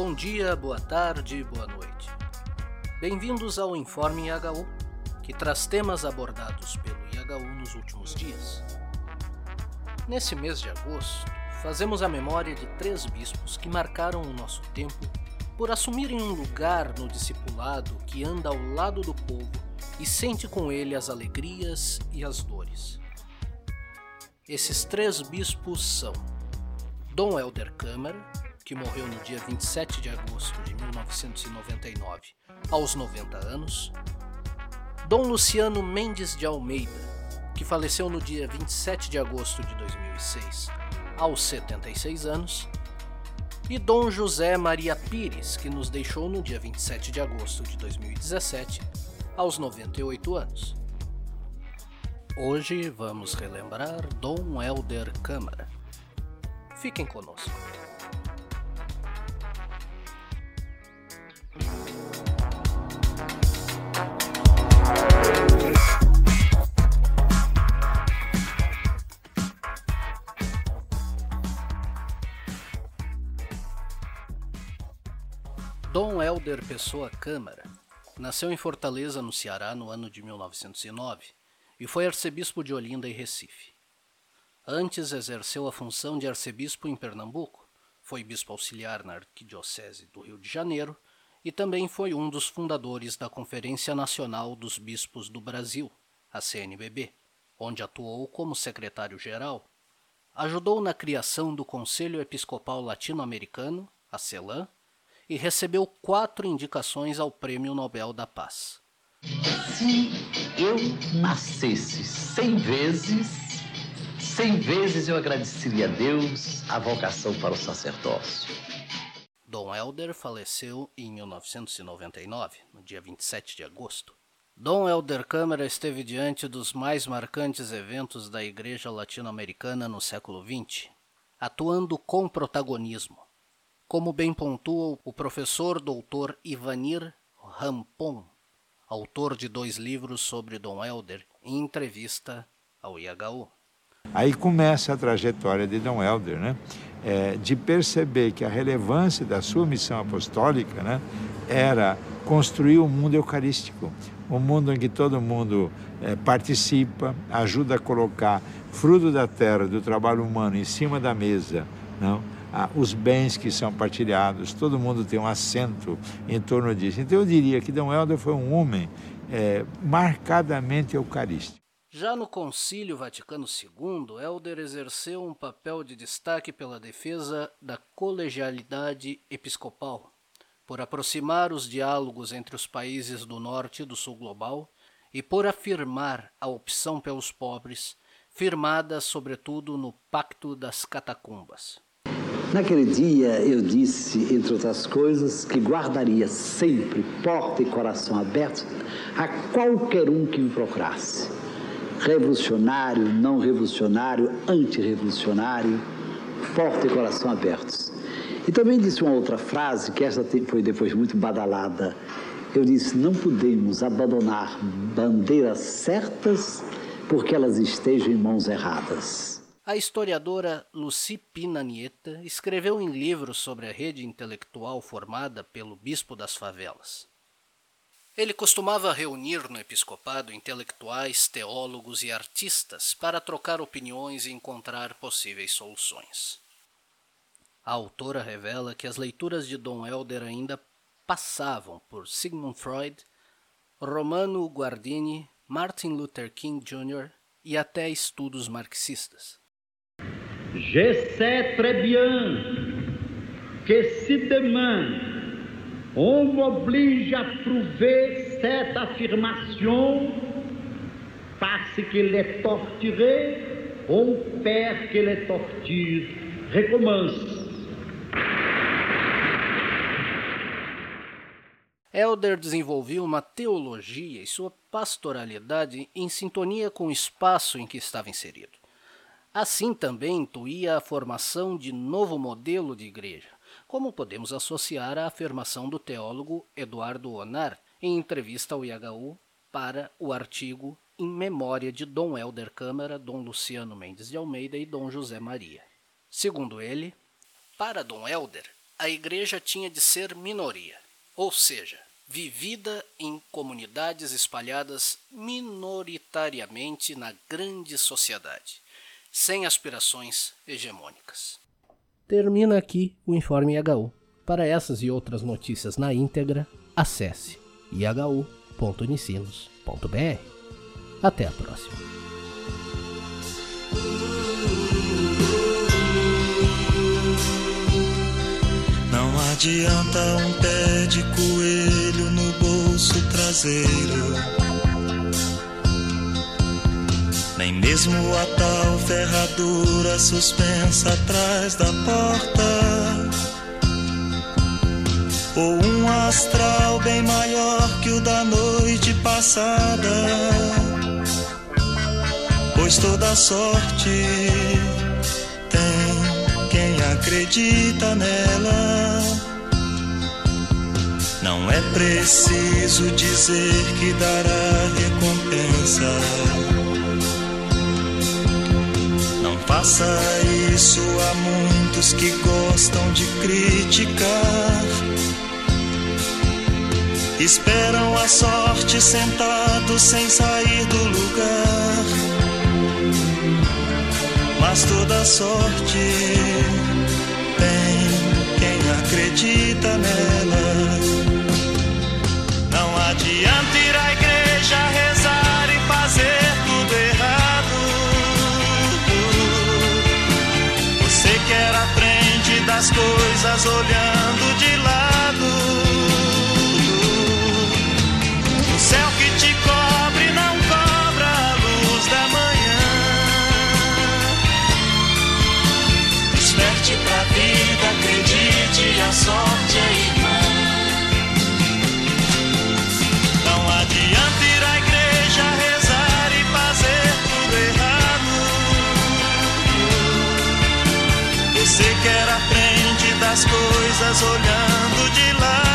Bom dia, boa tarde, boa noite. Bem-vindos ao Informe IHU, que traz temas abordados pelo IHU nos últimos dias. Nesse mês de agosto, fazemos a memória de três bispos que marcaram o nosso tempo por assumirem um lugar no discipulado que anda ao lado do povo e sente com ele as alegrias e as dores. Esses três bispos são Dom Helder Câmara, que morreu no dia 27 de agosto de 1999, aos 90 anos, Dom Luciano Mendes de Almeida, que faleceu no dia 27 de agosto de 2006, aos 76 anos, e Dom José Maria Pires, que nos deixou no dia 27 de agosto de 2017, aos 98 anos. Hoje vamos relembrar Dom Helder Câmara. Fiquem conosco. Pessoa Câmara nasceu em Fortaleza, no Ceará, no ano de 1909 e foi arcebispo de Olinda e Recife. Antes exerceu a função de arcebispo em Pernambuco, foi bispo auxiliar na Arquidiocese do Rio de Janeiro e também foi um dos fundadores da Conferência Nacional dos Bispos do Brasil, a CNBB, onde atuou como secretário-geral. Ajudou na criação do Conselho Episcopal Latino-Americano, a CELAM, e recebeu quatro indicações ao Prêmio Nobel da Paz. Se eu nascesse cem vezes, cem vezes eu agradeceria a Deus a vocação para o sacerdócio. Dom Helder faleceu em 1999, no dia 27 de agosto. Dom Helder Câmara esteve diante dos mais marcantes eventos da Igreja Latino-Americana no século XX, atuando com protagonismo, como bem pontua o professor doutor Ivanir Rampon, autor de dois livros sobre Dom Helder, em entrevista ao IHU. Aí começa a trajetória de Dom Helder, né? É, de perceber que a relevância da sua missão apostólica né, era construir um mundo eucarístico, um mundo em que todo mundo é, participa, ajuda a colocar fruto da terra, do trabalho humano em cima da mesa, não? Ah, os bens que são partilhados, todo mundo tem um assento em torno disso. Então eu diria que Dom Helder foi um homem é, marcadamente eucarístico. Já no Concílio Vaticano II, Helder exerceu um papel de destaque pela defesa da colegialidade episcopal, por aproximar os diálogos entre os países do norte e do sul global e por afirmar a opção pelos pobres, firmada sobretudo no Pacto das Catacumbas. Naquele dia eu disse, entre outras coisas, que guardaria sempre porta e coração abertos a qualquer um que me procurasse. Revolucionário, não revolucionário, antirrevolucionário, porta e coração abertos. E também disse uma outra frase, que essa foi depois muito badalada. Eu disse: não podemos abandonar bandeiras certas porque elas estejam em mãos erradas. A historiadora Lucy Pina Nieta escreveu em livros sobre a rede intelectual formada pelo bispo das favelas. Ele costumava reunir no episcopado intelectuais, teólogos e artistas para trocar opiniões e encontrar possíveis soluções. A autora revela que as leituras de Dom Helder ainda passavam por Sigmund Freud, Romano Guardini, Martin Luther King Jr. e até estudos marxistas. Je sais très bien que si demain on m'oblige à prouver cette affirmation parce qu'il est torturé, on perd que les tortures recommence. Elder desenvolveu uma teologia e sua pastoralidade em sintonia com o espaço em que estava inserido. Assim também intuía a formação de novo modelo de igreja, como podemos associar à afirmação do teólogo Eduardo Onar em entrevista ao IHU para o artigo Em Memória de Dom Helder Câmara, Dom Luciano Mendes de Almeida e Dom José Maria. Segundo ele, para Dom Helder, a igreja tinha de ser minoria, ou seja, vivida em comunidades espalhadas minoritariamente na grande sociedade, sem aspirações hegemônicas. Termina aqui o Informe IHU. Para essas e outras notícias na íntegra, acesse ihu.unicinos.br. Até a próxima. Não adianta um pé de coelho no bolso traseiro. Nem mesmo a tal ferradura suspensa atrás da porta. Ou um astral bem maior que o da noite passada. Pois toda sorte tem quem acredita nela. Não é preciso dizer que dará recompensa. Faça isso a muitos que gostam de criticar. Esperam a sorte sentados sem sair do lugar. Mas toda sorte tem quem acredita nela. as coisas olhando de lá.